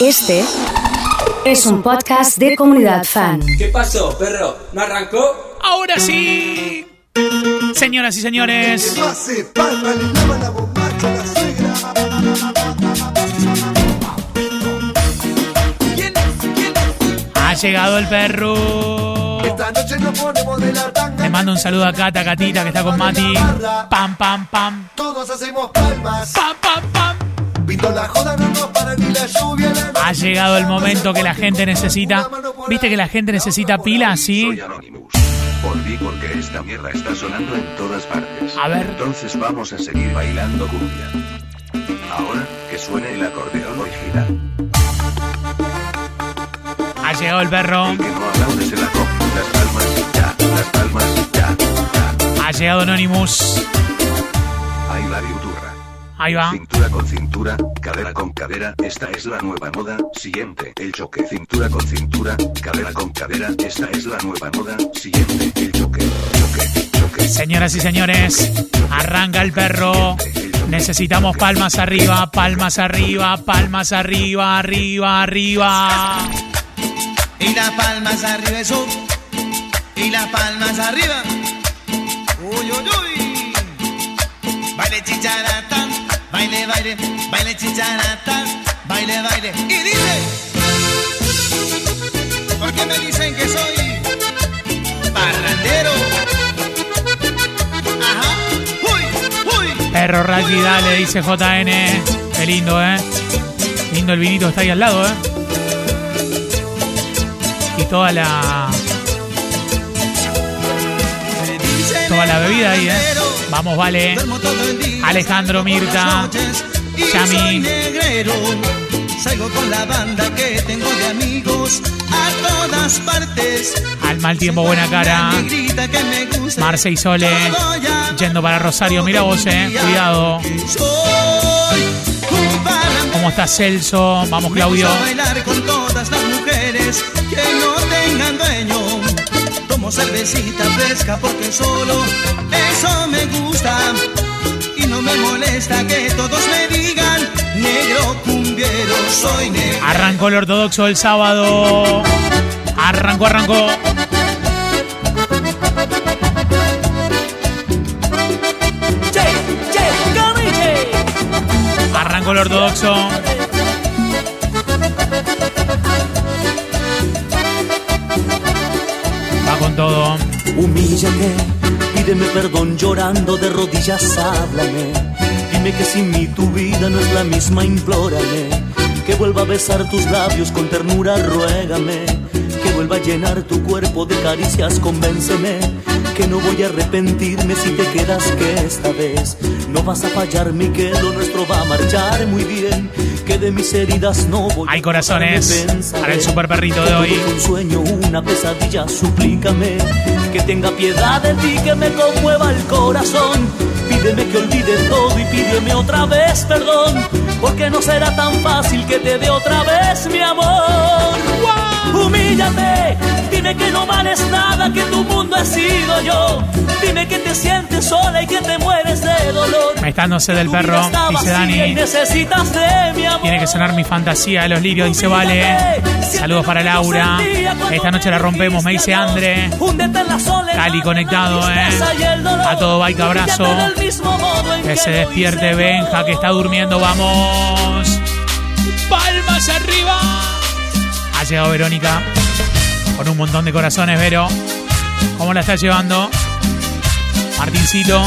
Este es un podcast de comunidad fan. ¿Qué pasó, perro? ¿No arrancó? Ahora sí. Señoras y señores, ha llegado el perro. Esta noche nos ponemos de la tanga. Le mando un saludo a Cata, Catita, que está con Mati. Pam, pam, pam. Todos hacemos palmas. Pam, pam, pam. Pinto la joda, no nos para ni la lluvia. La Ha llegado el momento que la gente necesita. ¿Viste que la gente necesita pilas, sí? Soy Anonymous. Volví porque esta mierda está sonando en todas partes. A ver. Entonces vamos a seguir bailando cumbia. Ahora, que suene el acordeón original. Ha llegado el perro. El que no aplaude se la come. Las palmas, ya. Las palmas, ya. ya. Ha llegado Anonymous. Ahí la viuturra. Ahí va. Cintura con cintura, cadera con cadera, esta es la nueva moda. Siguiente, el choque. Cintura con cintura, cadera con cadera, esta es la nueva moda. Siguiente, el choque. Choque, choque. Señoras y señores, arranca el perro. Necesitamos palmas arriba, palmas arriba, palmas arriba, arriba, arriba. Y las palmas arriba, eso. Y las palmas arriba. Uy, uy, uy. Baile chicharata, baile, baile, baile chicharata, baile, baile. Y dice. ¿Por qué me dicen que soy parrandero? Ajá. Uy, uy. Perro Raki, dale, dice JN. Qué lindo, ¿eh? Lindo el vinito está ahí al lado, ¿eh? Y toda la. Toda la bebida ahí, ¿eh? Vamos, vale. Alejandro, Mirta, Yami. Salgo con la banda que tengo de amigos a todas partes. Al mal tiempo, buena cara. Marce y Sole. Yendo para Rosario. Mira vos, eh. Cuidado. ¿Cómo está Celso? Vamos, Claudio. bailar con todas las mujeres que no tengan dueño. Tomo cervecita fresca porque solo eso gusta. Y no me molesta que todos me digan negro cumbiero, soy negro. Arrancó el ortodoxo el sábado. Arrancó, arrancó. Arrancó el ortodoxo. Va con todo. Humíllate, pídeme perdón llorando de rodillas, háblame. Dime que sin mí tu vida no es la misma, implórame. Que vuelva a besar tus labios con ternura, ruégame. Que vuelva a llenar tu cuerpo de caricias, convénceme. Que no voy a arrepentirme si te quedas, que esta vez no vas a fallarme y que lo nuestro va a marchar muy bien. Que de mis heridas no voy Hay corazones para el super perrito de hoy. un sueño, una pesadilla, suplícame que tenga piedad de ti, que me conmueva el corazón. Pídeme que olvide todo y pídeme otra vez perdón, porque no será tan fácil que te dé otra vez mi amor. Humíllate, dime que no vales nada, que tu mundo he sido yo. Dime que te sientes sola y que te mueres de dolor. Me está sed Que del perro, dice Dani. necesitas de mi amor. Tiene que sonar mi fantasía de los lirios, dice Vale. Saludos para Laura. Esta noche la rompemos, me dice Andre. Cali conectado, eh. A todo bike abrazo. Que se despierte Benja, que está durmiendo, vamos. Palmas arriba. Ha llegado Verónica. Con un montón de corazones, Vero. ¿Cómo la está llevando? Martincito.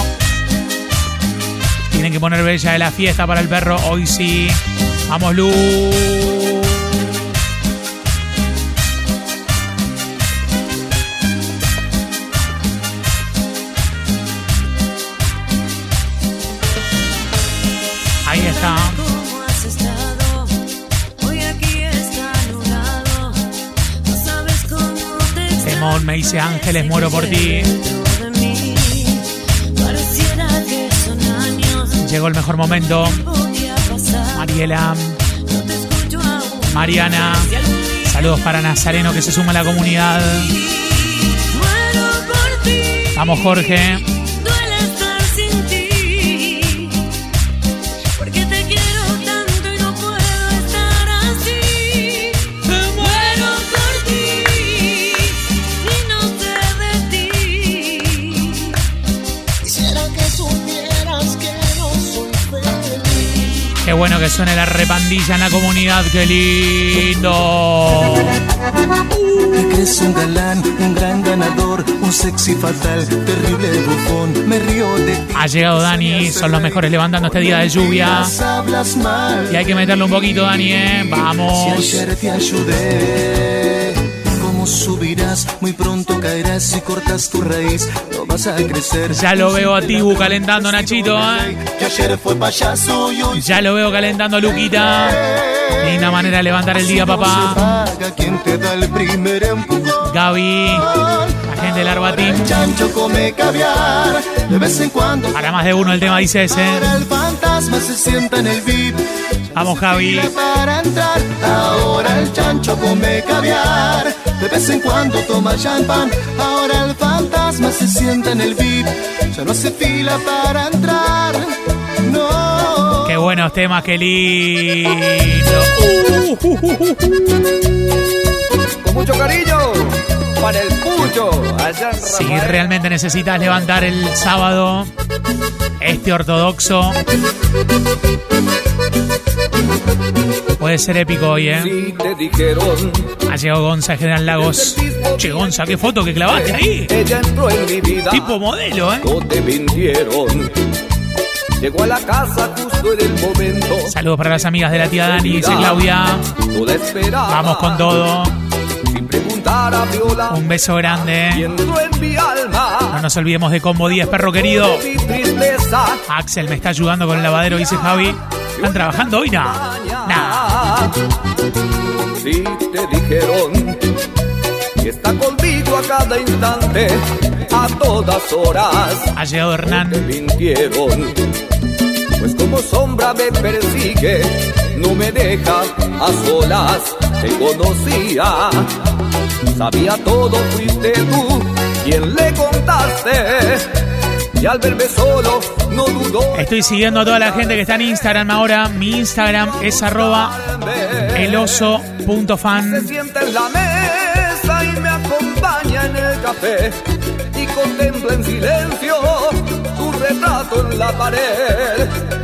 Tienen que poner bella de la fiesta para el perro. Hoy sí. Vamos, Lu. Me dice Ángeles, muero por ti. Llegó el mejor momento. Mariela. Mariana. Saludos para Nazareno que se suma a la comunidad. Vamos, Jorge. Suene la repandilla en la comunidad, qué lindo. Te crees un galán, un gran ganador, un sexy fatal, terrible bufón. Me río de ti. Ha llegado Dani, son los mejores levantando este día de lluvia. Y hay que meterle un poquito, Dani, ¿eh? Si Vamos. ayer te ayudé, ¿cómo subirás? Muy pronto caerás si cortas tu raíz. No vas a crecer. Ya lo veo a Tibu calentando, Nachito, ¿eh? Ya lo veo calentando, Luquita. Linda manera de levantar el día, papá. Gaby, la gente del Arbatín. Para más de uno el tema dice ese. El fantasma se sienta en el. Vamos, Javi. Para entrar, ahora el chancho come caviar. De vez en cuando toma champán, ahora el fantasma se sienta en el VIP. Ya no hace fila para entrar, no. Qué buenos temas, qué lindo. Uh, uh, uh, uh. Con mucho cariño para el pucho allá Si realmente necesitas levantar el sábado este ortodoxo, puede ser épico hoy, ¿eh? Si te dijeron Ha llegado Gonza, General Lagos. Che, Gonza, qué foto que clavaste ahí. ella entró en mi vida Tipo modelo, ¿eh? no te mintieron llegó a la casa justo en el momento Saludos para las amigas de la tía Dani, dice Claudia. Vamos con todo. Un beso grande. alma No nos olvidemos de Combo 10, perro querido. Axel me está ayudando con el lavadero, dice Javi. ¿Están trabajando hoy? No. Nah. Si te dijeron que está conmigo a cada instante, a todas horas, Ha llegado Hernán. mintieron. Pues como sombra me persigue, no me deja a solas, te conocía. Sabía todo, fuiste tú quien le contaste. Y al verme solo, no dudó. Estoy siguiendo a toda la gente que está en Instagram ahora. Mi Instagram es arroba eloso.fan. Se sienta en la mesa y me acompaña en el café y contempla en silencio tu retrato en la pared.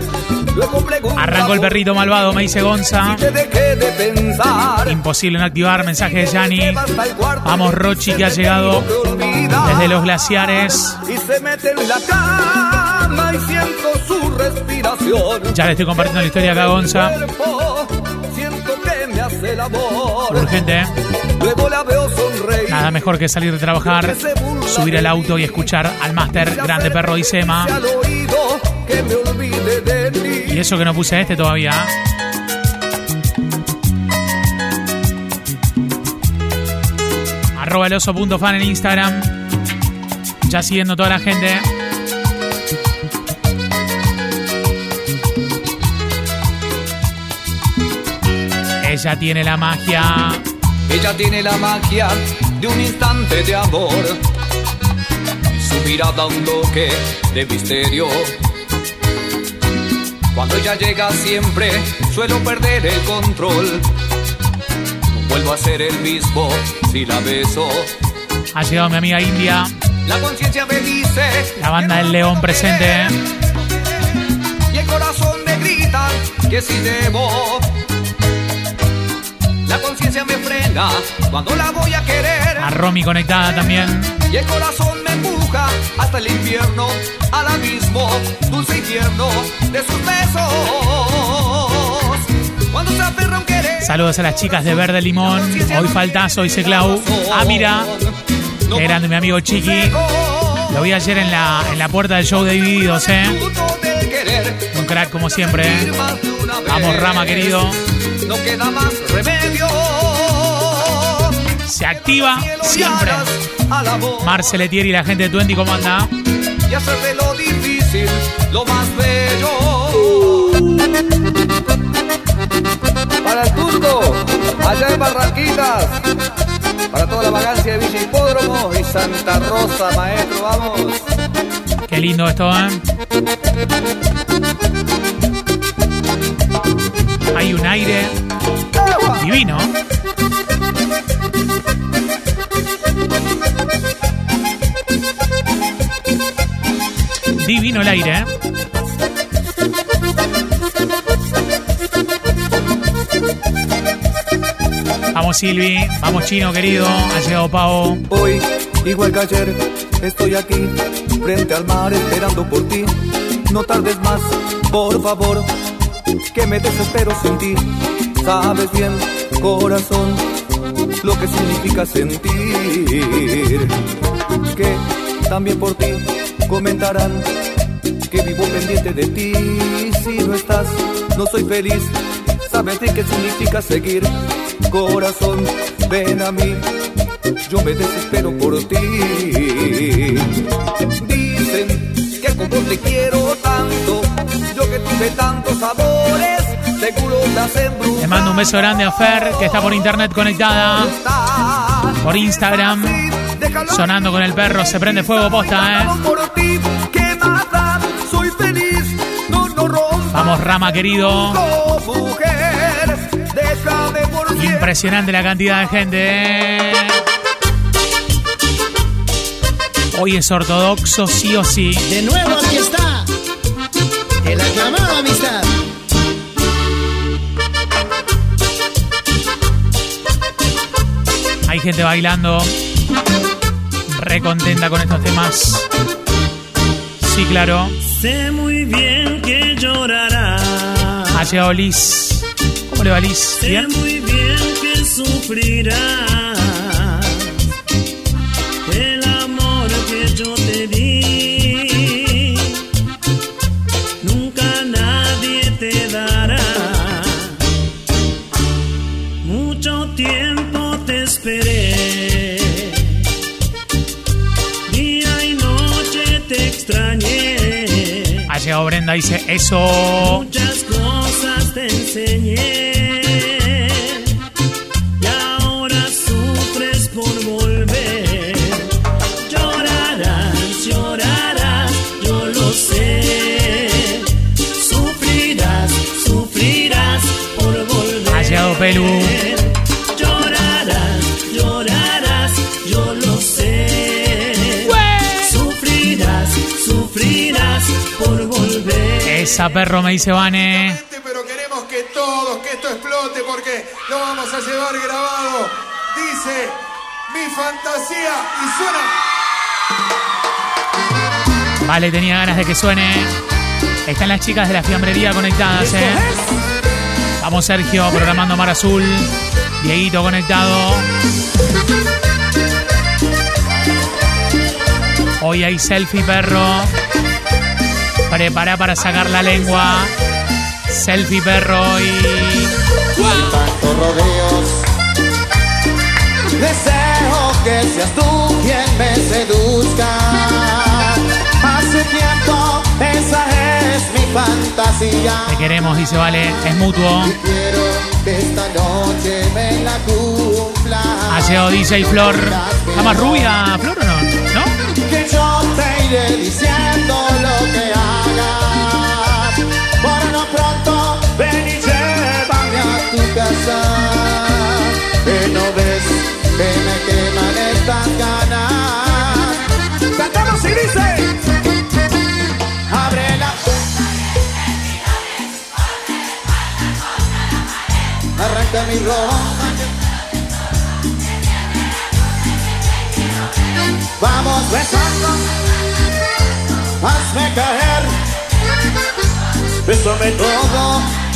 Arrancó el perrito malvado, me dice Gonza. Imposible no activar mensaje de Yanni. Vamos, Rochi, que ha llegado desde los glaciares. Ya le estoy compartiendo la historia acá Gonza. Urgente, ¿eh? Nada mejor que salir de trabajar, subir al auto y escuchar al máster Grande Perro y Sema. al oído que me olvide de ti. Y eso que no puse este todavía. Arroba el oso.fan en Instagram. Ya siguiendo toda la gente. Ella tiene la magia. Ella tiene la magia de un instante de amor. Su mirada un toque de misterio. Cuando ella llega siempre suelo perder el control. No vuelvo a ser el mismo si la beso. Ha llegado mi amiga India. La conciencia me dice. La banda del León presente. Y el corazón me grita que si debo. La conciencia me frena cuando la voy a querer. A Romy conectada también. Y el corazón me empuja hasta el infierno, al abismo, dulce infierno de sus besos. Cuando se aferra a un querer. Saludos a las chicas de Verde Limón. Hoy faltazo, dice Clau. Ah, mira. Qué grande mi amigo Chiqui. Lo vi ayer en la, en la puerta del show de Divididos, ¿eh? Un crack como siempre, ¿eh? Vamos, Rama, querido. No queda más remedio. Se activa siempre. Al amor Marce Letieri y la gente de Twenty, ¿cómo anda? y hacer de lo difícil lo más bello. Para el turco, allá en Barranquitas. Para toda la vagancia de Villa Hipódromo y Santa Rosa, maestro, vamos. Qué lindo esto, ¿eh? Hay un aire divino. Sí, vino el aire, ¿eh? Vamos Silvi, vamos Chino querido, ha llegado Pavo. Hoy, igual que ayer, estoy aquí, frente al mar esperando por ti. No tardes más, por favor, que me desespero sin ti. Sabes bien, corazón, lo que significa sentir. Que también por ti comentarán que vivo pendiente de ti. Si no estás, no soy feliz. Sabes de qué significa seguir. Corazón, ven a mí. Yo me desespero por ti. Dicen que como te quiero tanto, yo que tuve tantos sabores, seguro te. Le mando un beso grande a Fer, que está por internet conectada, por Instagram, sonando con el perro, se prende fuego posta, ¿eh? Vamos Rama querido. Impresionante la cantidad de gente, ¿eh? Hoy es ortodoxo, sí o sí. De nuevo aquí está. El aclamado amistad. Hay gente bailando, re contenta con estos temas. Sí, claro. Muy bien que llorarás. Ha llegado Liz. ¿Cómo le va Liz? Sé ¿Bien? muy bien que sufrirás. El amor que yo te di. Brenda, dice eso. Muchas cosas te enseñé Esa perro me dice Vane. Pero queremos que todos, que esto explote porque lo vamos a llevar grabado. Dice mi fantasía y suena. Vale, tenía ganas de que suene. Están las chicas de la fiambrería conectadas, ¿eh? Vamos Sergio, programando Mar Azul. Dieguito conectado. Hoy hay selfie, perro. Prepara para sacar la lengua. Selfie, perro. Y. tantos rodeos. Deseo que seas tú quien me seduzca. Hace tiempo, esa es mi fantasía. Te queremos, dice Vale. Es mutuo. Y quiero que esta noche me la cumpla. Ha llegado DJ Flor. ¿Está más rubia, Flor o no? ¿No? Que yo te iré diciendo ganas. Cantamos y dice. Abre la Arranca mi ropa. Vamos besando, hazme caer, bésame todo.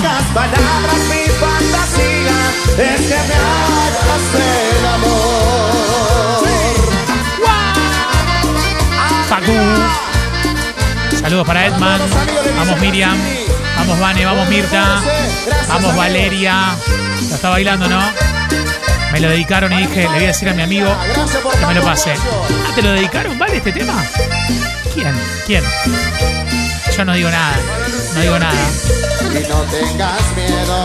Pocas palabras mi fantasía es que me hagas el amor. Facu. Saludos para Edman. Vamos Miriam. Vamos Vane, vamos Mirta. Vamos Valeria. Lo está bailando, ¿no? Me lo dedicaron y dije, le voy a decir a mi amigo que me lo pase. Ah, ¿te lo dedicaron? ¿Vale este tema? ¿Quién? ¿Quién? Yo no digo nada. No digo nada. Y no tengas miedo,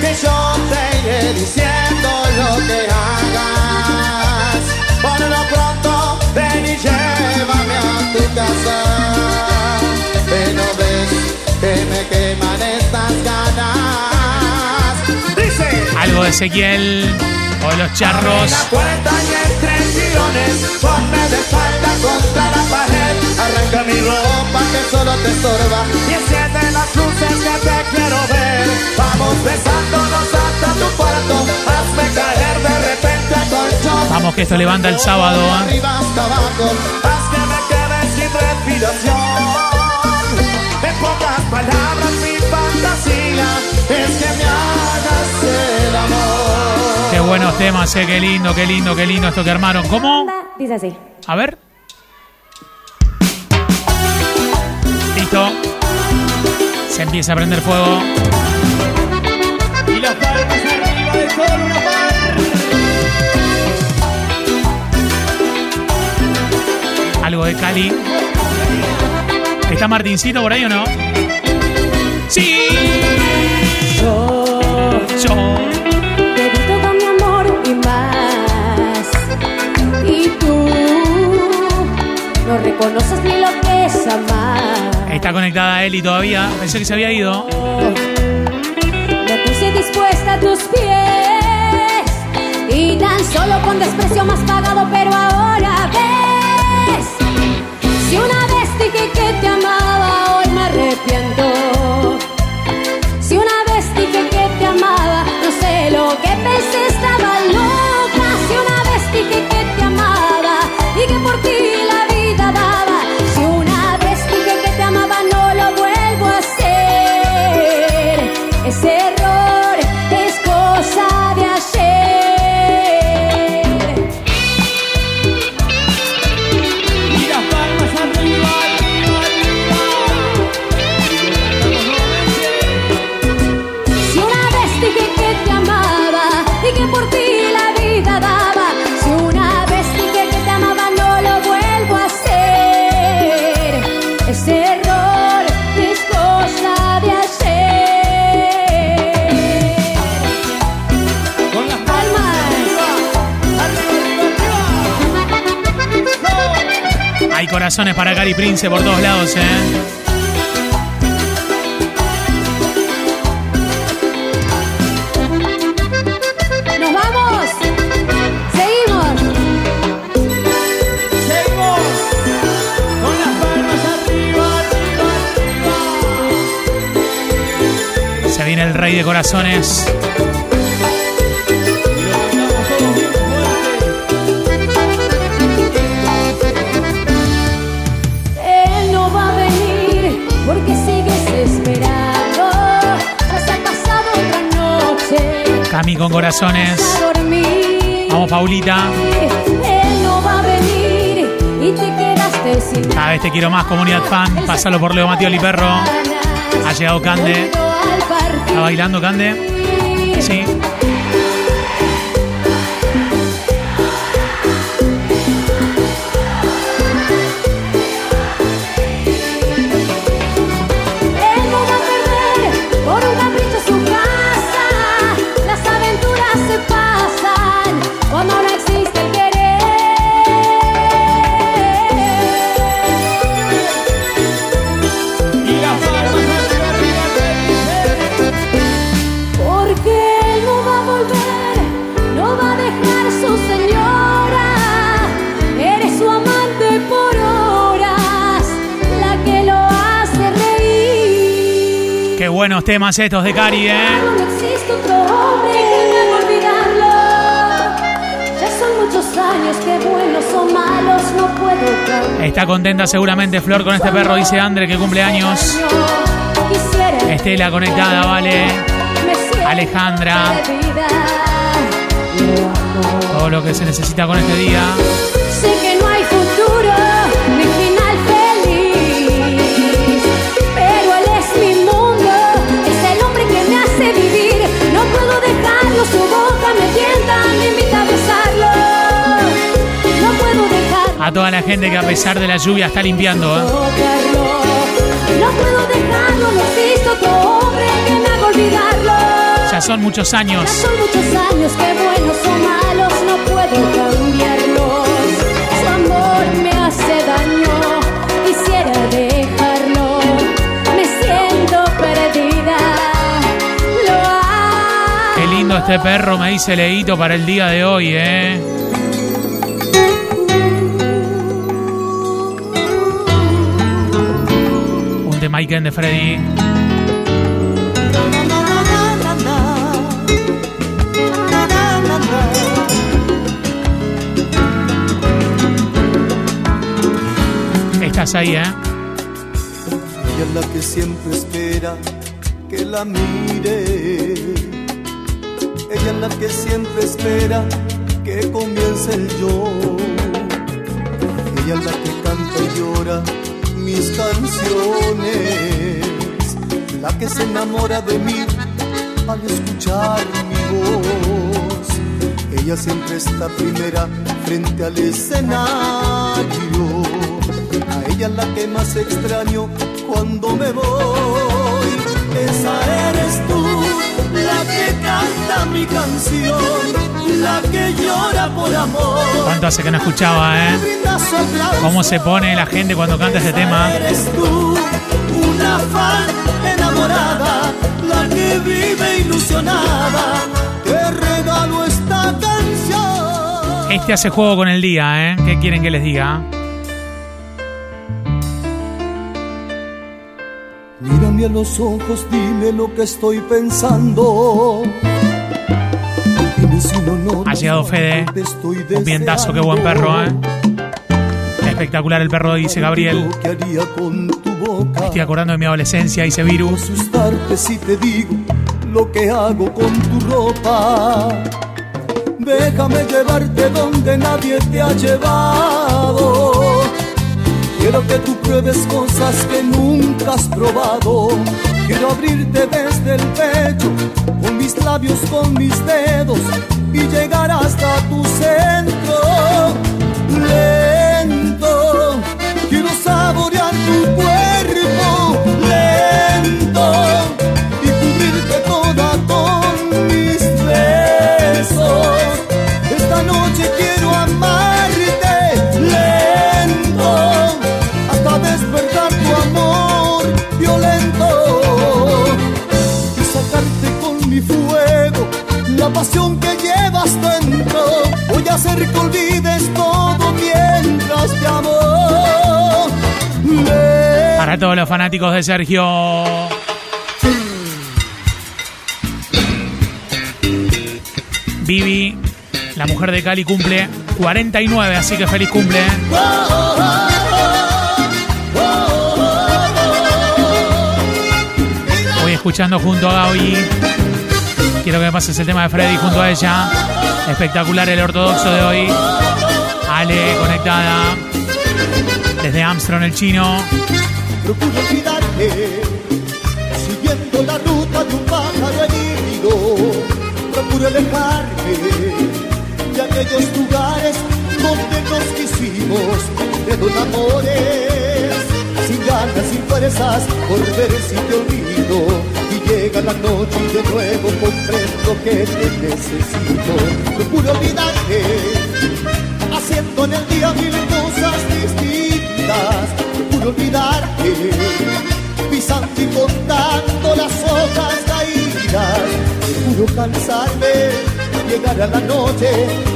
que yo te iré diciendo lo que hagas. Por lo pronto, ven y llévame a tu casa. Que no ves que me queman estas ganas. Dice. Algo de Ezequiel o los charros. Ponme de espalda contra la pared. Arranca mi ropa que solo te estorba y enciende las luces que te quiero ver. Vamos besándonos hasta tu cuarto, hazme caer de repente a colchón. Vamos que esto levanta el sábado. ¿eh? arriba hasta abajo, haz que me quede sin respiración. En pocas palabras mi fantasía es que me hagas el amor. Qué buenos temas, eh. Qué lindo, qué lindo, qué lindo esto que armaron. ¿Cómo? Dice así. A ver. Listo. Se empieza a prender fuego. Y las palmas arriba de solo una par. Algo de Cali. ¿Está Martincito por ahí o no? Sí. Yo Yo. No reconoces ni lo que es amar. Está conectada Eli todavía. Pensé que se había ido. Me puse dispuesta a tus pies y tan solo con desprecio más pagado, pero ahora ves. Corazones para Cari Prince por todos lados, ¿eh? ¡Nos vamos! ¡Seguimos! Seguimos. Con las palmas arriba, arriba, arriba. Se viene el rey de corazones. Cami con corazones. Vamos, Paulita. Cada vez te quiero más, comunidad fan. Pásalo por Leo Mateo Perro. Ha llegado Cande. ¿Está bailando Cande? Sí. Buenos temas estos de Cari, ¿eh? No existe otro hombre que me haga olvidarlo. Ya son muchos años que buenos o malos no puedo cambiar. Está contenta seguramente Flor con este perro, dice Andre, que cumple años. Estela conectada, vale. Alejandra. Todo lo que se necesita con este día. A toda la gente que a pesar de la lluvia está limpiando, ¿eh? Ya son muchos Ya años. son muchos años que buenos o malos no puedo cambiarlos. Su amor me hace daño, quisiera dejarlo. Me siento perdida. Lo. Qué lindo este perro, me dice Leito para el día de hoy, ¿eh? Freddy. Estás ahí, ¿eh? Ella es la que siempre espera que la mire. Ella es la que siempre espera que comience el yo. Ella es la que canta y llora mis canciones. La que se enamora de mí al escuchar mi voz. Ella siempre está primera frente al escenario. A ella la que más extraño cuando me voy. Esa eres tú, que canta mi canción, la que llora por amor. ¿Cuánto hace que no escuchaba, eh? ¿Cómo se pone la gente cuando canta este tema? Eres tú, una fan enamorada, la que vive ilusionada. Te regalo esta canción. Este hace juego con el día, ¿eh? ¿Qué quieren que les diga? Mírame a los ojos, dime lo que estoy pensando. Ha llegado Fede. Un vientazo, qué buen perro, ¿eh? Espectacular el perro, dice Gabriel. Me estoy acordando de mi adolescencia, dice Virus. asustarte si te digo lo que hago con tu ropa. Déjame llevarte donde nadie te ha llevado. Quiero que tú pruebes cosas que nunca has probado. Quiero abrirte desde el pecho, con mis labios, con mis dedos, y llegar hasta tu centro. Pasión que llevas dentro. Voy a hacer que olvides todo mientras te amo. Para todos los fanáticos de Sergio. Vivi, la mujer de Cali, cumple 49, así que feliz cumple. ¿eh? Voy escuchando junto a Gaby. Quiero que me pases el tema de Freddy junto a ella. Espectacular el ortodoxo de hoy. Ale, conectada. Desde Armstrong, el chino. Procuro olvidarte, siguiendo la ruta de un pájaro herido. Procuro alejarme de aquellos lugares donde nos quisimos, de los amores, sin ganas, sin fuerzas, por ver si te olvido. Llega la noche y de nuevo comprendo que te necesito. Procuro olvidarte haciendo en el día mil cosas distintas. Procuro olvidarte, pisando y contando las hojas caídas. Procuro cansarme, llegar a la noche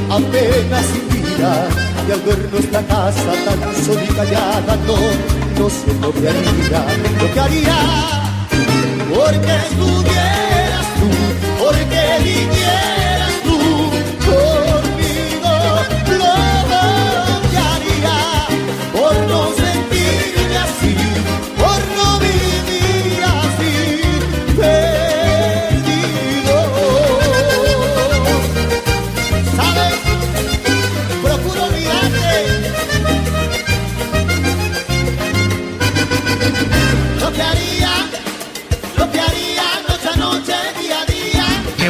apenas sin vida. Y al ver nuestra casa tan sola y callada, no, no sé lo que haría, lo que haría. Porque estuvieras tú,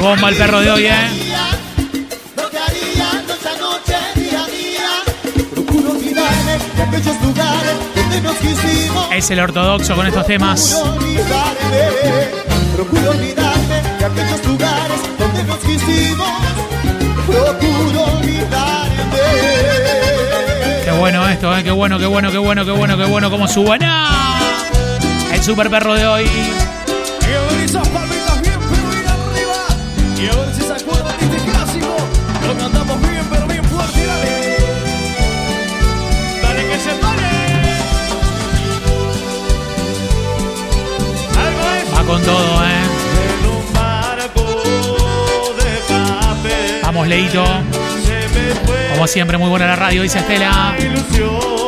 bomba el perro de hoy, ¿eh? Es el ortodoxo con estos temas. Procuro olvidarme, de aquellos lugares donde nos quisimos. Procuro olvidarme. Qué bueno esto, ¿eh? Qué bueno, qué bueno, qué bueno, qué bueno, qué bueno. Como suban. ¡Ah! El super perro de hoy. Todo, ¿eh? En un barco de papel Vamos, Leito. Como siempre, muy buena la radio, dice Estela. la ilusión.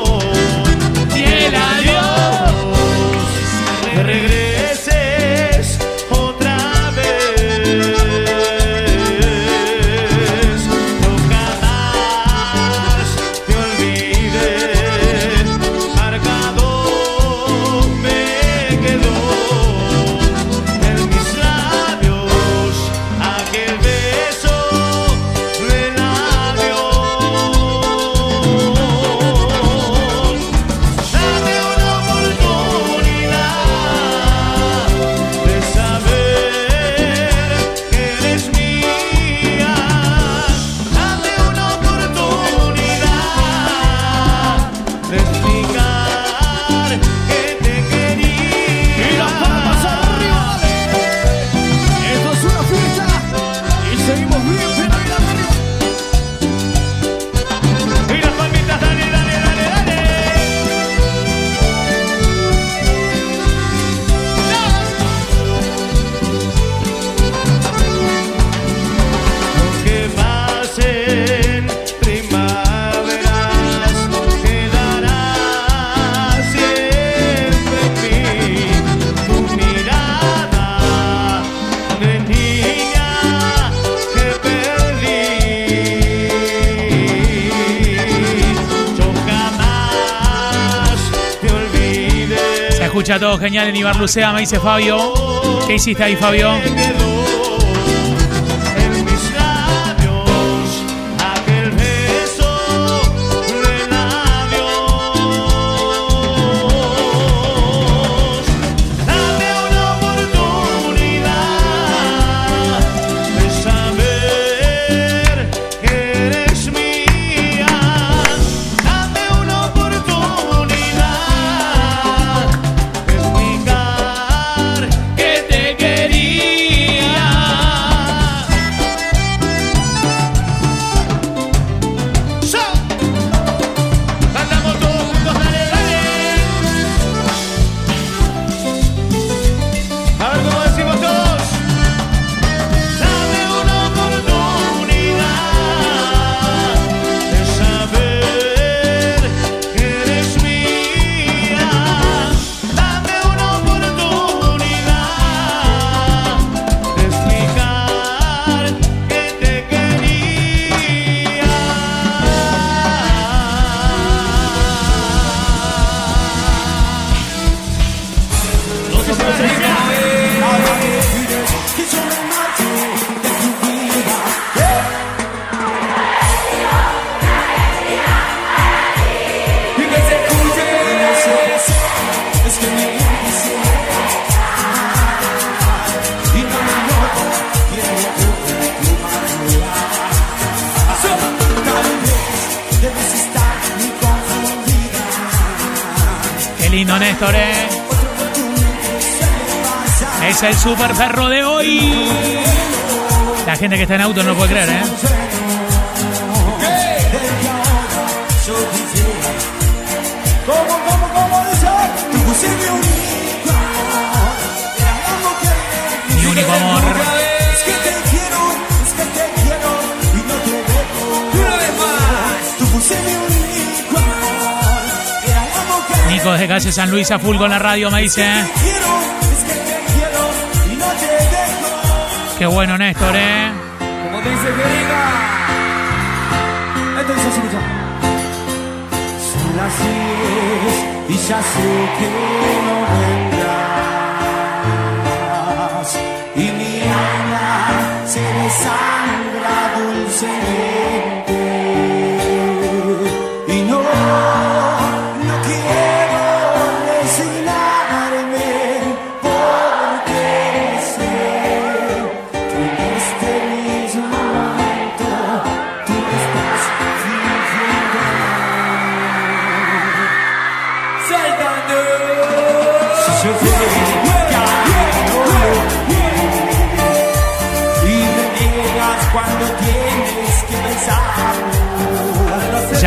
Genial en Ibarlucea, me dice Fabio. ¿Qué hiciste ahí, Fabio? Super perro de hoy. La gente que está en auto no lo puede creer, ¿eh? Mi único amor. Es que te quiero, es que te quiero y no te dejo. Una vez más. Tú fuiste mi único amor. Nico desde calle San Luis a full con la radio me dice. ¿eh? Qué bueno, Néstor, ¿eh? Como dice que diga. Entonces escucha. Son las 10 y ya sé que no vendrás. Y mi alma se desangra dulcemente.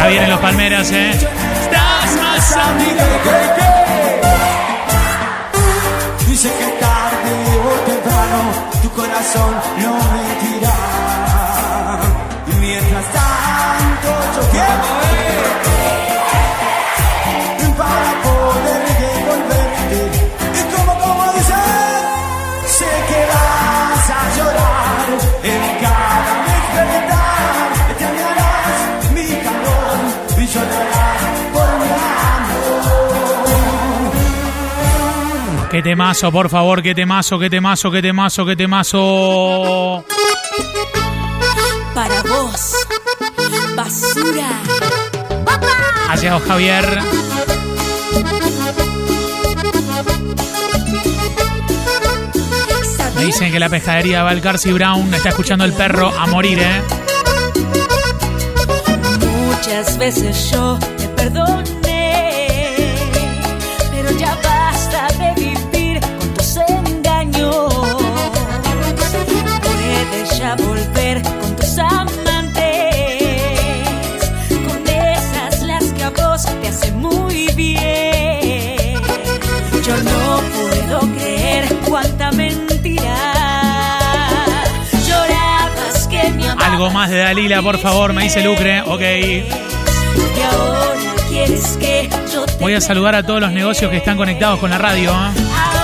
Ya vienen los palmeras, ¿eh? Estás más amigo que Dice que tarde o temprano tu corazón no me Qué temazo, por favor, qué temazo, qué temazo, qué temazo, qué temazo. Para vos, basura. Ha llegado Javier. Me dicen que la pescadería de Valcarce Brown está escuchando el perro a morir, ¿eh? Muchas veces yo te perdoné, Algo más de Dalila, por favor, me dice Lucre. Ok. Voy a saludar a todos los negocios que están conectados con la radio. ¿eh?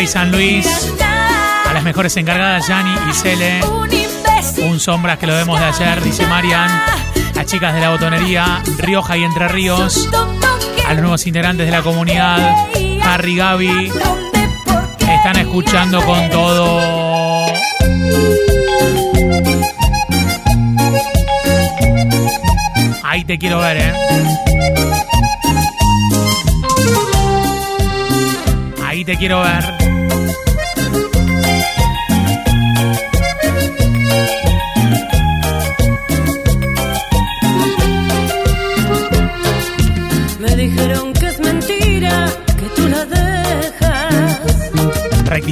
Y San Luis. A las mejores encargadas, Yani y Cele. Un sombras que lo vemos de ayer, dice Marian. Las chicas de la botonería, Rioja y Entre Ríos. A los nuevos integrantes de la comunidad, Harry, Gaby. Están escuchando con todo. Ahí te quiero ver, ¿eh? Ahí te quiero ver.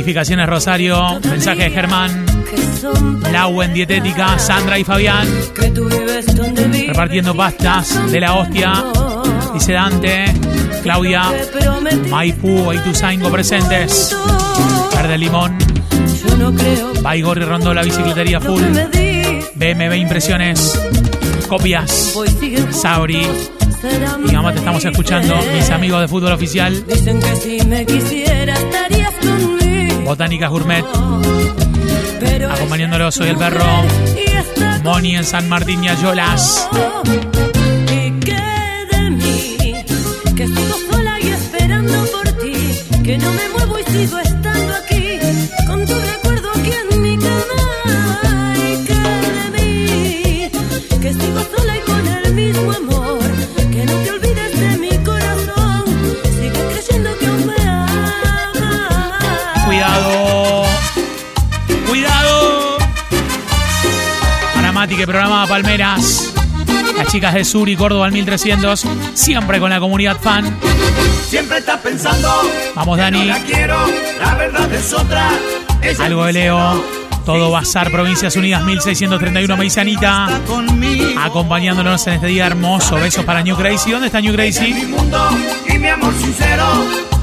Rectificaciones Rosario, mensaje de Germán, Lau en dietética, Sandra y Fabián, repartiendo pastas de la hostia, dice Dante, Claudia, Maipú e Ituzaingo presentes, Verde Limón, Yo no creo Baigor y Rondó la bicicletería full. BMB Impresiones, Copias, Sabri, y mamá te estamos escuchando, mis amigos de fútbol oficial, Dicen que si me Botánicas Gourmet, acompañándolo soy el perro, Moni en San Martín y Ayolas. Que programa Palmeras. Las chicas de Sur y Córdoba al 1300. Siempre con la comunidad fan. Siempre estás pensando. Vamos, que Dani. No la quiero, la verdad es otra. Ella Algo de Leo. Todo Bazar, Provincias Unidas 1631, me dice Anita. Acompañándonos en este día hermoso. Besos para New Crazy. ¿Dónde está New Crazy?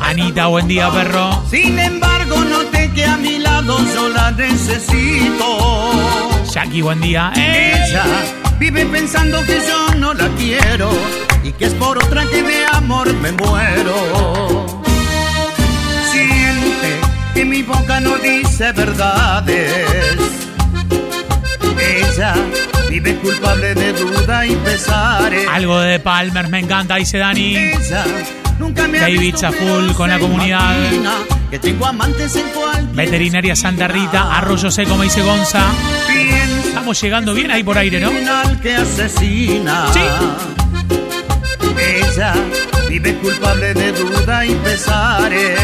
Anita, buen día, perro. Sin embargo, noté que a mi lado yo la necesito. Jackie, buen día. ¡Eh! Ella vive pensando que yo no la quiero y que es por otra que de amor me muero. Siente que mi boca no dice verdades. Ella vive culpable de duda y pesares. Algo de Palmer, me encanta, dice Dani. Ella nunca me ha David pero con la comunidad. imagina Que tengo amantes en cualquier Veterinaria Santa Rita, Arroyo Seco, me dice Gonza. Estamos llegando bien ahí por aire, ¿no? que asesina. Sí. Ella vive culpable de duda y pesares.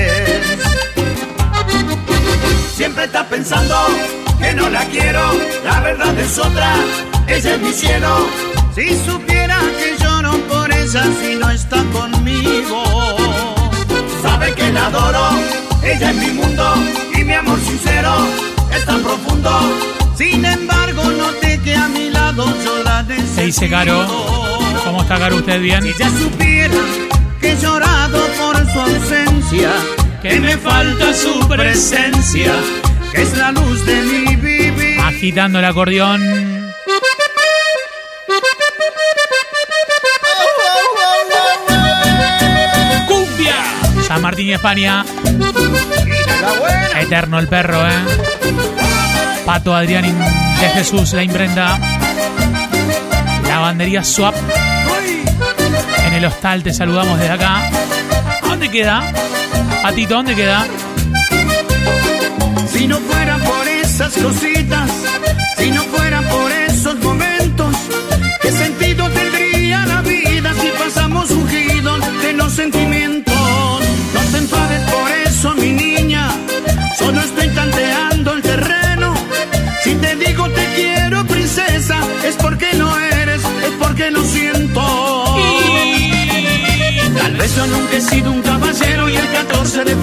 Siempre estás pensando que no la quiero, la verdad es otra. Ella es mi cielo. Si supiera que lloro por ella si no está conmigo. Sabe que la adoro, ella es mi mundo y mi amor sincero es tan profundo. Sin embargo, noté que a mi lado yo la. Se dice Caro. ¿Cómo está Caro? ¿Usted bien? Si ella supiera que he llorado por su ausencia. ¿Qué que me falta su presencia, que es la luz de mi vivir. Agitando el acordeón. ¡Cumbia! San Martín y España. Eterno el perro, ¿eh? Pato Adrián de Jesús, la imprenta. Lavandería Swap. En el hostal te saludamos desde acá. ¿A dónde queda? Patito, ¿dónde queda? Si no fuera por esas cositas, si no fuera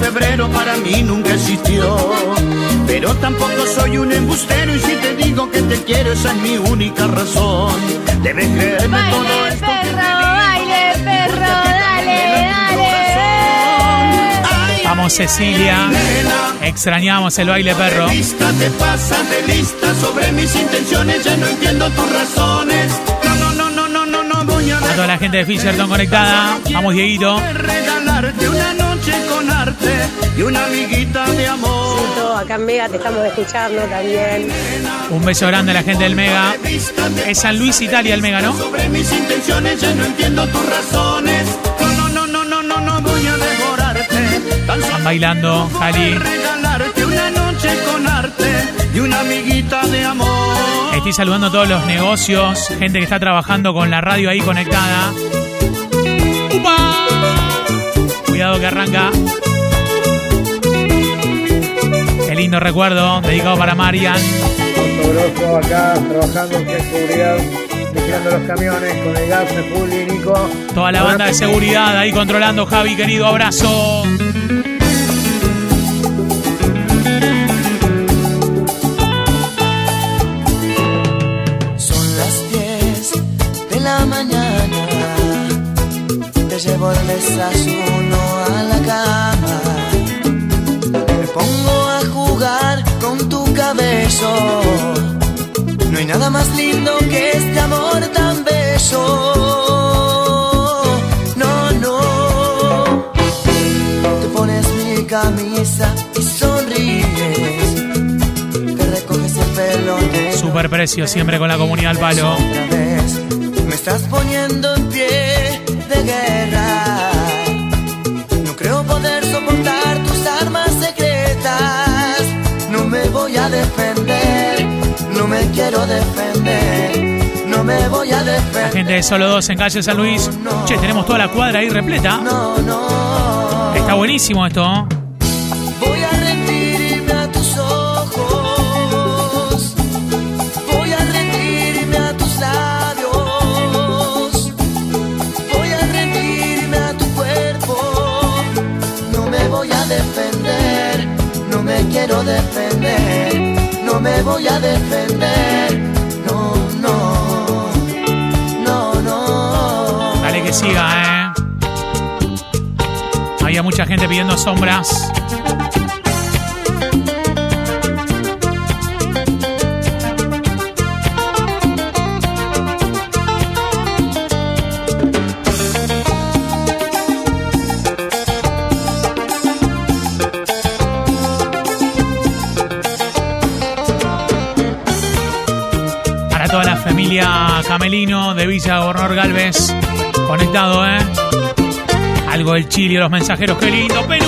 febrero para mí nunca existió. Pero tampoco soy un embustero y si te digo que te quiero esa es mi única razón. Debes creerme todo Baile, esto. perro, baile, perro, dale, dale. Vamos, Cecilia. Extrañamos el baile perro. Lista te pasas de lista sobre mis intenciones, ya no entiendo tus razones. No, no, no, no, no, no, no voy a A toda la gente de Fisherton conectada. Vamos, Dieguito. regalarte una noche con arte y una amiguita de amor. Acá en Mega te estamos escuchando también. Un beso grande a la gente del Mega. Es San Luis, Italia, el Mega, ¿no? Sobre mis intenciones ya no entiendo tus razones. No, no, no, no, no, no, no voy a devorarte. Tan solo Están bailando, Jali. regalarte una noche con arte y una amiguita de amor. Estoy saludando a todos los negocios, gente que está trabajando con la radio ahí conectada. ¡Upa! Cuidado que arranca. Qué lindo recuerdo, dedicado para Marian. Grosso acá trabajando en seguridad, vigilando los camiones con el gas y Nico. Toda la banda de seguridad ahí controlando, Javi, querido abrazo. Son las 10 de la mañana. Te llevo el desayuno No hay nada más lindo que este amor tan bello. No, no. Te pones mi camisa y sonríes. Te recoges el pelo Super precio, siempre con la comunidad al palo. Me estás poniendo en pie de guerra. No creo poder soportar tus armas secretas. No voy a defender. No me quiero defender. No me voy a La defender. gente de Solo 2 en calle San Luis. Che, tenemos toda la cuadra ahí repleta. No, no. Está buenísimo esto. Voy a rendirme a tus ojos. Voy a rendirme a tus labios. Voy a rendirme a tu cuerpo. No me voy a defender. No me quiero defender. Me voy a defender. No, no. No, no. Dale que siga, eh. Había mucha gente pidiendo sombras. Camelino de Villa Gornor Galvez. Conectado, ¿eh? Algo del Chile, los mensajeros, qué lindo, Perú.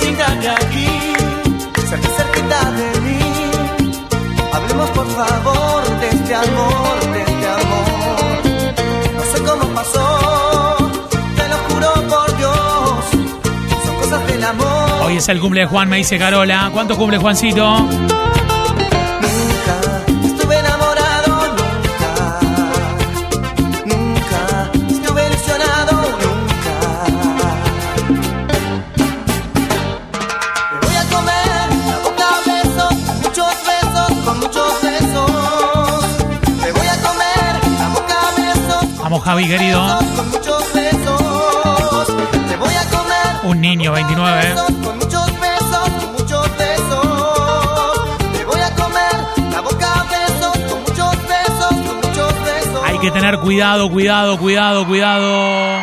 Siéntate aquí, cerca, cerquita de mí. Hablemos por favor de este amor, de este amor. No sé cómo pasó, te lo juro por Dios. Son cosas del amor. Hoy es el cumple de Juan, me dice Carola. ¿Cuánto cumple Juancito? querido. Un niño, 29. Hay que tener cuidado, cuidado, cuidado, cuidado.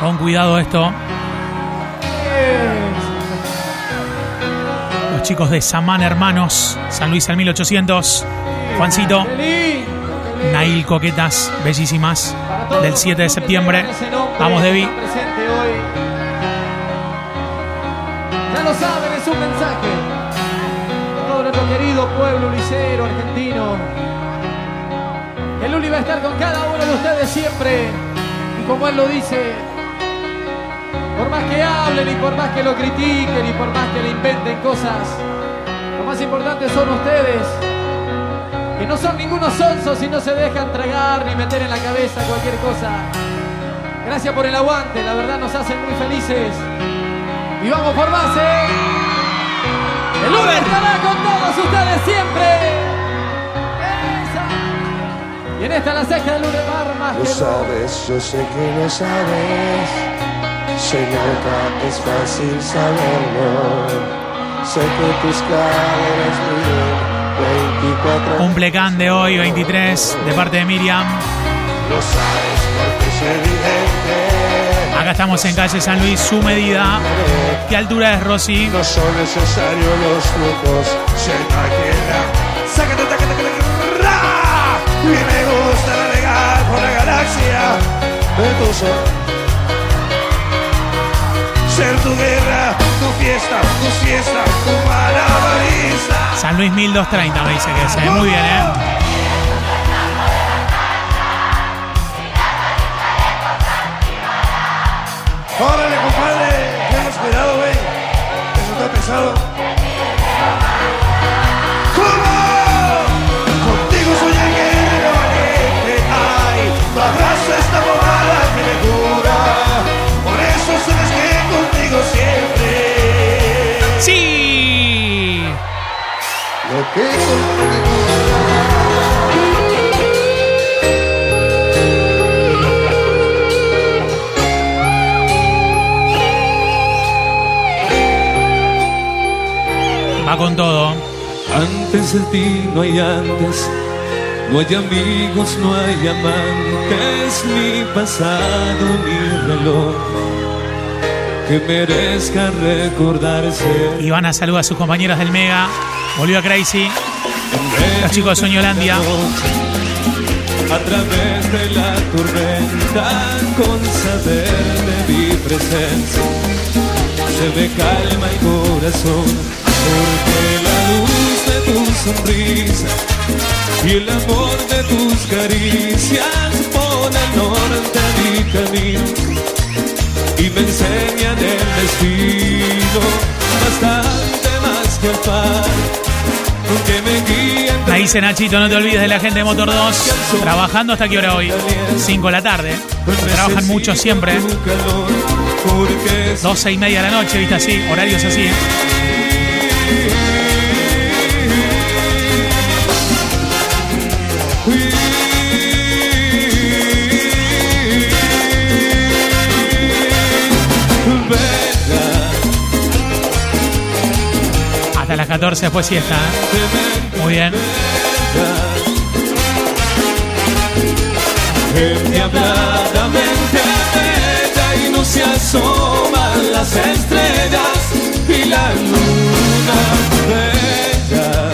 Con cuidado esto. Los chicos de Samán Hermanos, San Luis al 1800. Juancito. Nail Coquetas, bellísimas. Del 7 de septiembre. Vamos, Debbie. Ya lo saben, es un mensaje. Todo nuestro querido pueblo licero argentino. El Luli va a estar con cada uno de ustedes siempre. Y como él lo dice, por más que hablen y por más que lo critiquen y por más que le inventen cosas, lo más importante son ustedes. Que no son ningunos sonsos y no se dejan tragar ni meter en la cabeza cualquier cosa. Gracias por el aguante, la verdad nos hacen muy felices. Y vamos por más, ¿eh? El Uber estará con todos ustedes siempre. Esa. Y en esta la ceja del Uber Bar más Lo que sabes, yo sé que lo sabes. Se nota, es fácil saberlo. Sé que tus caderas miden 24 Cumplecán de hoy, 23, de parte de Miriam. Lo sabes porque es evidente. Acá estamos en calle San Luis, su medida. ¿Qué altura es, Rosy? No son necesarios los trucos. Se imagina. Sácate, sácate, sácate, ra. Y me gusta navegar por la galaxia de tu ser. Ser tu guerra, tu fiesta, tu siesta, tu malabarista. San Luis 1230 me dice que es. eh. Muy bien, ¿eh? Órale, compadre, tengas cuidado, güey. Eso está pesado. Va con todo. Antes de ti no hay antes, no hay amigos, no hay amantes, ni pasado ni reloj que merezca recordarse. Ivana saluda a sus compañeros del Mega. Volvió a Crazy. Los chicos de Soñolandia. A través de la tormenta, con saber de mi presencia, se me calma el corazón, porque la luz de tu sonrisa y el amor de tus caricias pone al norte a mi camino y me enseñan el destino, bastante más que el par que me guían Me dice Nachito, no te olvides de la gente de Motor 2. Trabajando hasta qué hora hoy? 5 de la tarde. Trabajan mucho siempre. 12 y media de la noche, viste así. Horarios así. Las 14 después siesta. Muy bien. Y no se asoman las estrellas y la luna bella.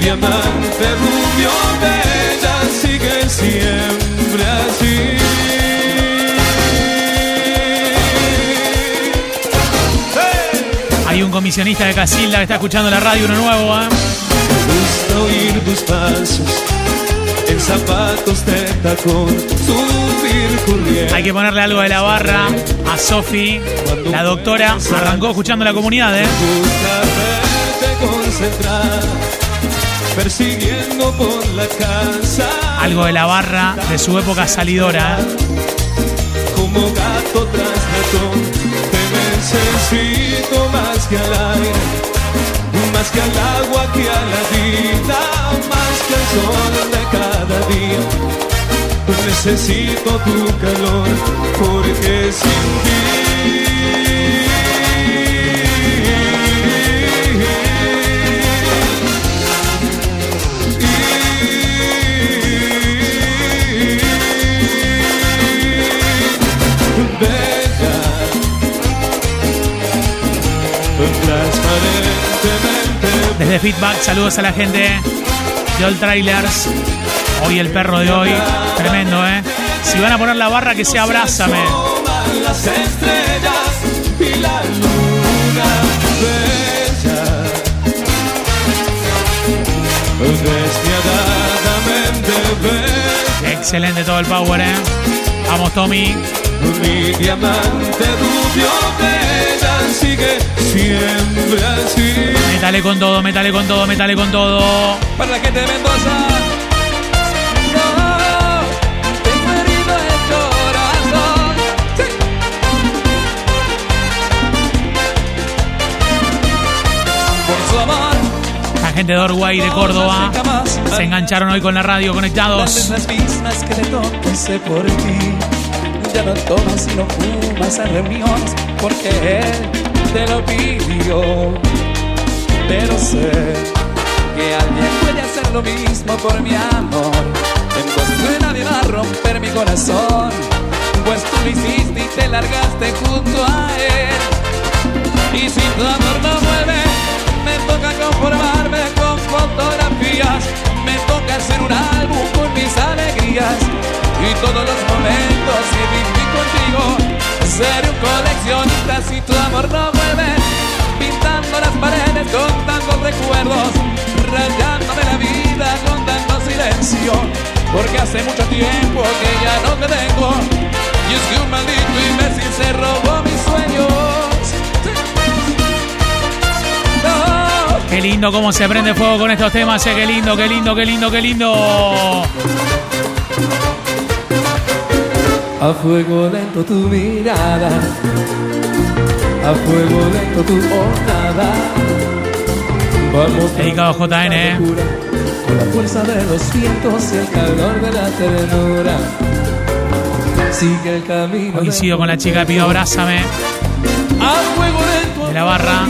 Diamante rubio bella sigue siempre así. Hay un comisionista de Casilda que está escuchando la radio, uno nuevo. ¿eh? gusta oír tus pasos en zapatos de tacón, subir. Hay que ponerle algo de la barra a Sofi. La doctora arrancó escuchando la comunidad, ¿eh? Verte concentrar, persiguiendo por la casa. Algo de la barra de su época salidora. Como gato tras ratón, te necesito más que al aire, más que al agua, que a la vida, más que al sol de cada día. necesito tu calor, porque sin ti, Desde Feedback, saludos a la gente de All Trailers. Hoy el perro de hoy, tremendo, ¿eh? Si van a poner la barra, que sea abrázame. Las. Excelente todo el power, ¿eh? Vamos, Tommy. Mi diamante rubio sigue siempre así. Métale con todo, métale con todo, métale con todo. Para la gente de Mendoza. No, tengo herido el corazón. Por su amor. La gente de Orway de Córdoba se engancharon hoy con la radio conectados. Las mismas que te hice por ti. Ya no tomas y no fumas en reuniones porque él te lo pidió. Pero sé que alguien puede hacer lo mismo por mi amor. Entonces no nadie va a romper mi corazón. Pues tú lo hiciste y te largaste junto a él. Y si tu amor no vuelve, me toca conformarme con fotografías. Me toca hacer un álbum con mis alegrías. Y todos los momentos que viví contigo. Seré un coleccionista si tu amor no vuelve. Pintando las paredes con tantos recuerdos. Rayándome la vida con tanto silencio. Porque hace mucho tiempo que ya no te tengo. Y es que un maldito imbécil se robó mis sueños. Qué lindo cómo se prende fuego con estos temas, eh. Qué lindo, qué lindo, qué lindo, qué lindo. A fuego lento tu mirada, a fuego lento tu honrada. Vamos Dedicado JN, eh. con la fuerza de los vientos y el calor de la ternura. Sigue el camino. Coincido con la chica, pido abrázame. A fuego lento De la barra.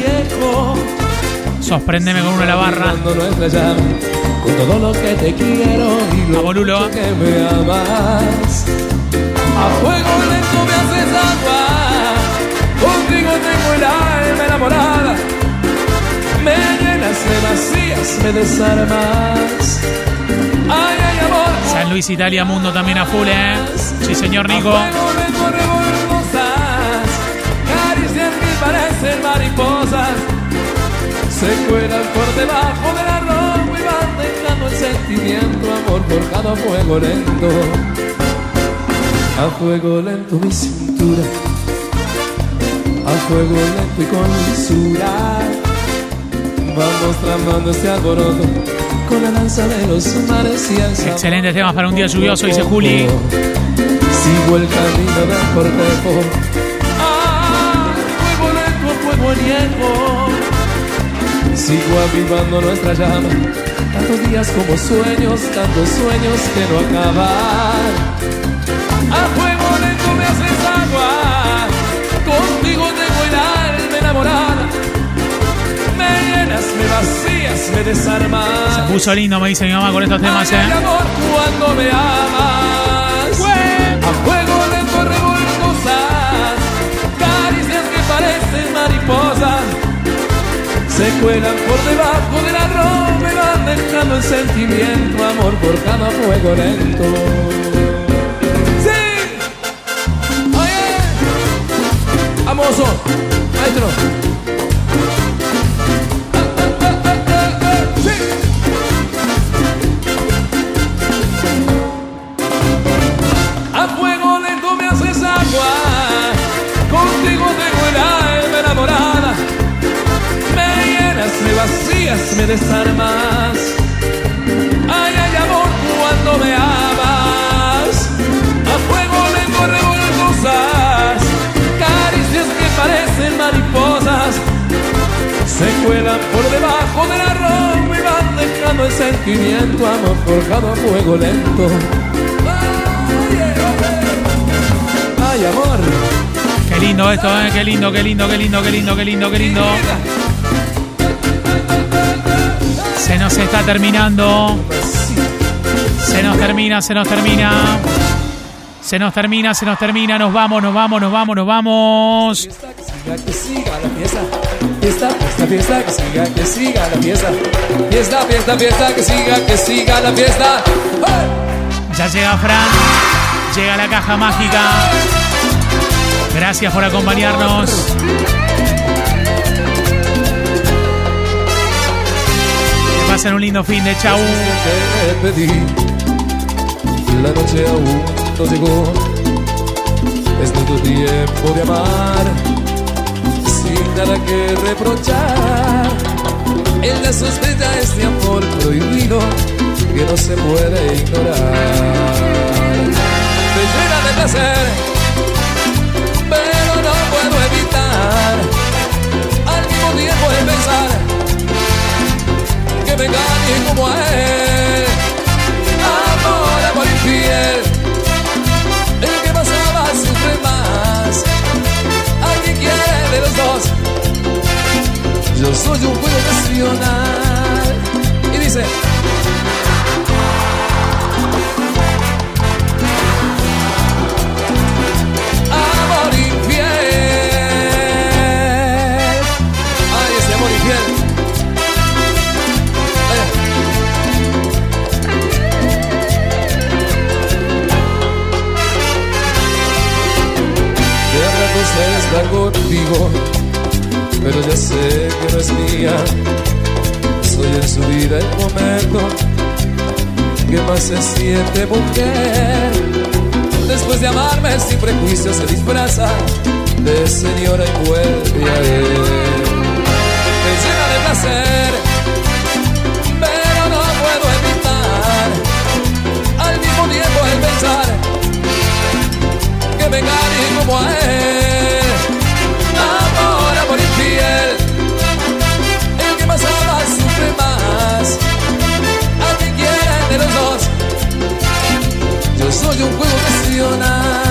Sorpréndeme con uno de la barra. Con todo lo que te quiero y lo que me amas. A fuego lento me haces agua, contigo tengo el alma enamorada. Me llenas, me vacías, me desarmas. Ay, ay, amor. San Luis, Italia, Mundo también a full, eh. Sí, señor Nico. A fuego lento revoltosas, caricias que parecen mariposas. Se cuelan por debajo de la ropa y van dejando el sentimiento, amor, por cada fuego lento. A fuego lento mi cintura, a fuego lento y con lisura. Vamos tramando este alboroto con la danza de los mares y el. Excelentes temas para un día lluvioso, dice Juli. Sigo el camino del cortejo. Ah, fuego lento, fuego añejo. Sigo avivando nuestra llama. Tantos días como sueños, tantos sueños que no acaban. A fuego lento me haces agua. Contigo tengo el alma enamorada. Me llenas, me vacías, me desarmas. Se puso lindo, me dice mi mamá con estos temas, Ay, eh. amor, cuando me amas. A fuego lento revoltosas, caricias que parecen mariposas. Se cuelan por debajo de la ropa y van dejando el sentimiento, amor, por cada fuego lento. A fuego lento me haces agua, contigo tengo el alma enamorada. Me llenas, me vacías, me desarmas. Ay, ay, amor, cuando me amas. A fuego lento que parecen mariposas. Se cuelan por debajo de la ropa y van dejando el sentimiento, amor, por cada fuego lento. Ay, amor. Qué lindo esto, ¿eh? Qué lindo, qué lindo, qué lindo, qué lindo, qué lindo, qué lindo. Se nos está terminando. Se nos termina, se nos termina. Se nos termina, se nos termina. Nos vamos, nos vamos, nos vamos, nos vamos. Siga, que siga la fiesta. Fiesta, fiesta, fiesta, que siga, que siga la fiesta. Fiesta, fiesta, fiesta, que siga, que siga la fiesta. Ya llega Fran. Llega la caja mágica. Gracias por acompañarnos. Que pasen un lindo fin de chau. La noche aún llegó. Es nuestro tiempo de amar, sin nada que reprochar. En la sospecha este amor prohibido que no se puede ignorar. Me llena de placer, pero no puedo evitar al mismo tiempo el pensar que me engañe como a él. Amor, amor infiel, los dos. Yo soy un juego nacional. Y dice. Amor infiel. Pero ya sé que no es mía. Soy en su vida el momento que más se siente mujer. Después de amarme sin prejuicios se disfraza de señora y vuelve a él. Me llena de placer, pero no puedo evitar al mismo tiempo el pensar que me engañe como a él. Soy un juego nacional.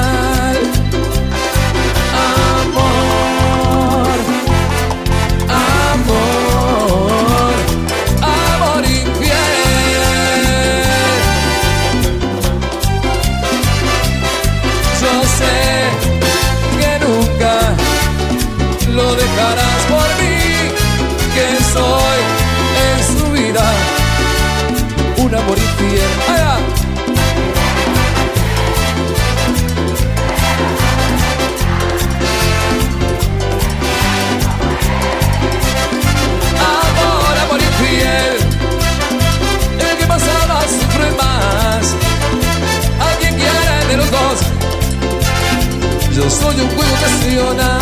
Yo soy un juego nacional.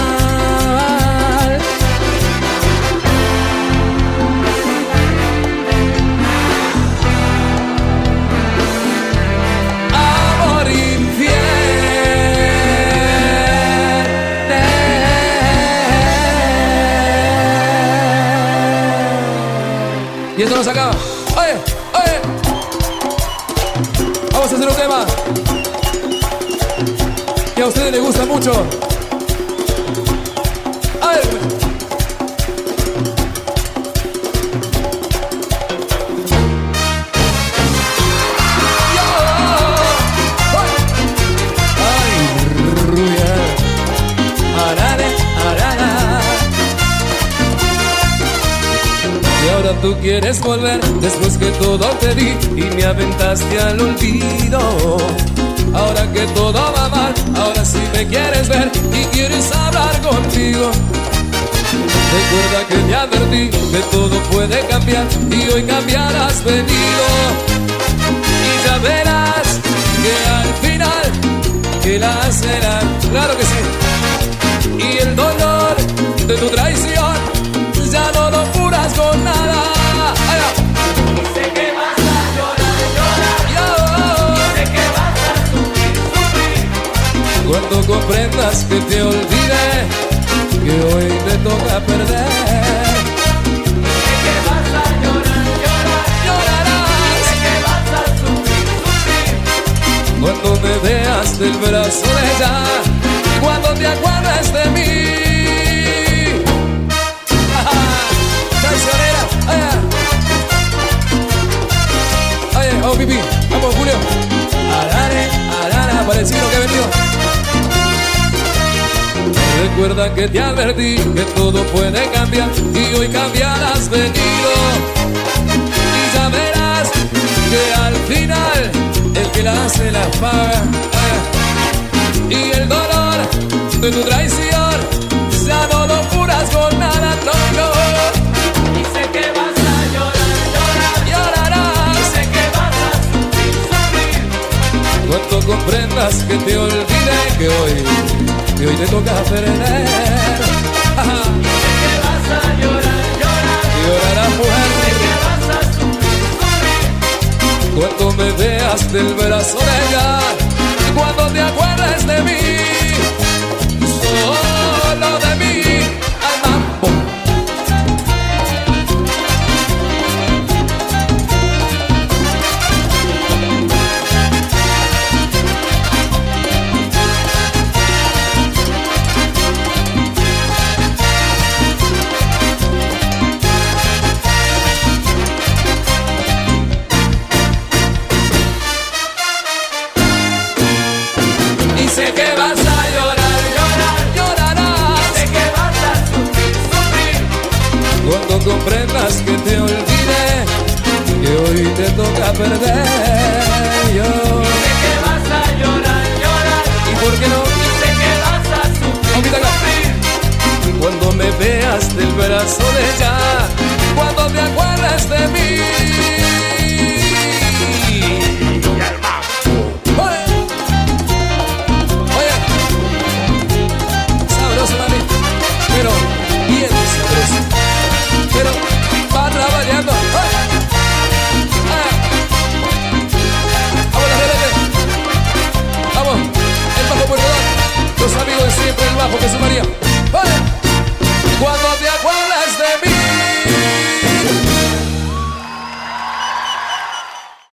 Amor infiel. Y esto no se acaba. Gusta mucho. Ay, arara. Y ahora tú quieres volver después que todo te di y me aventaste al olvido. Ahora que todo va me quieres ver y quieres hablar contigo. Recuerda que te advertí que todo puede cambiar y hoy cambiarás venido. Y ya verás que al final que la será, claro que sí. Y el dolor de tu traición ya no lo curas con nada. cuando comprendas que te olvidé, que hoy te toca perder. De que vas a llorar, llorar, llorarás. De que vas a sufrir, sufrir. Cuando me veas del brazo de ella, cuando te acuerdas de mí. Cancionera, oye, oye, oh, Pipi, vamos, Julio. Arare arara, para el que venido. Recuerda que te advertí que todo puede cambiar y hoy cambiar has venido. Y ya verás que al final el que la hace la paga. Y el dolor de tu traición ya no lo curas con nada, no. Que te olvidé que hoy, que hoy te toca perder. Ajá. Sé que vas a llorar, llorar, Llorarás mujer que vas a sufrir, sufrir. cuando me veas del brazo de ella, cuando te acuerdes de mí, perder. Yo, Sé que vas a llorar, llorar, ¿y por qué no? sé que vas a sufrir, sufrir. Cuando me veas del brazo de ella, cuando te acuerdes de mí. Vou Maria.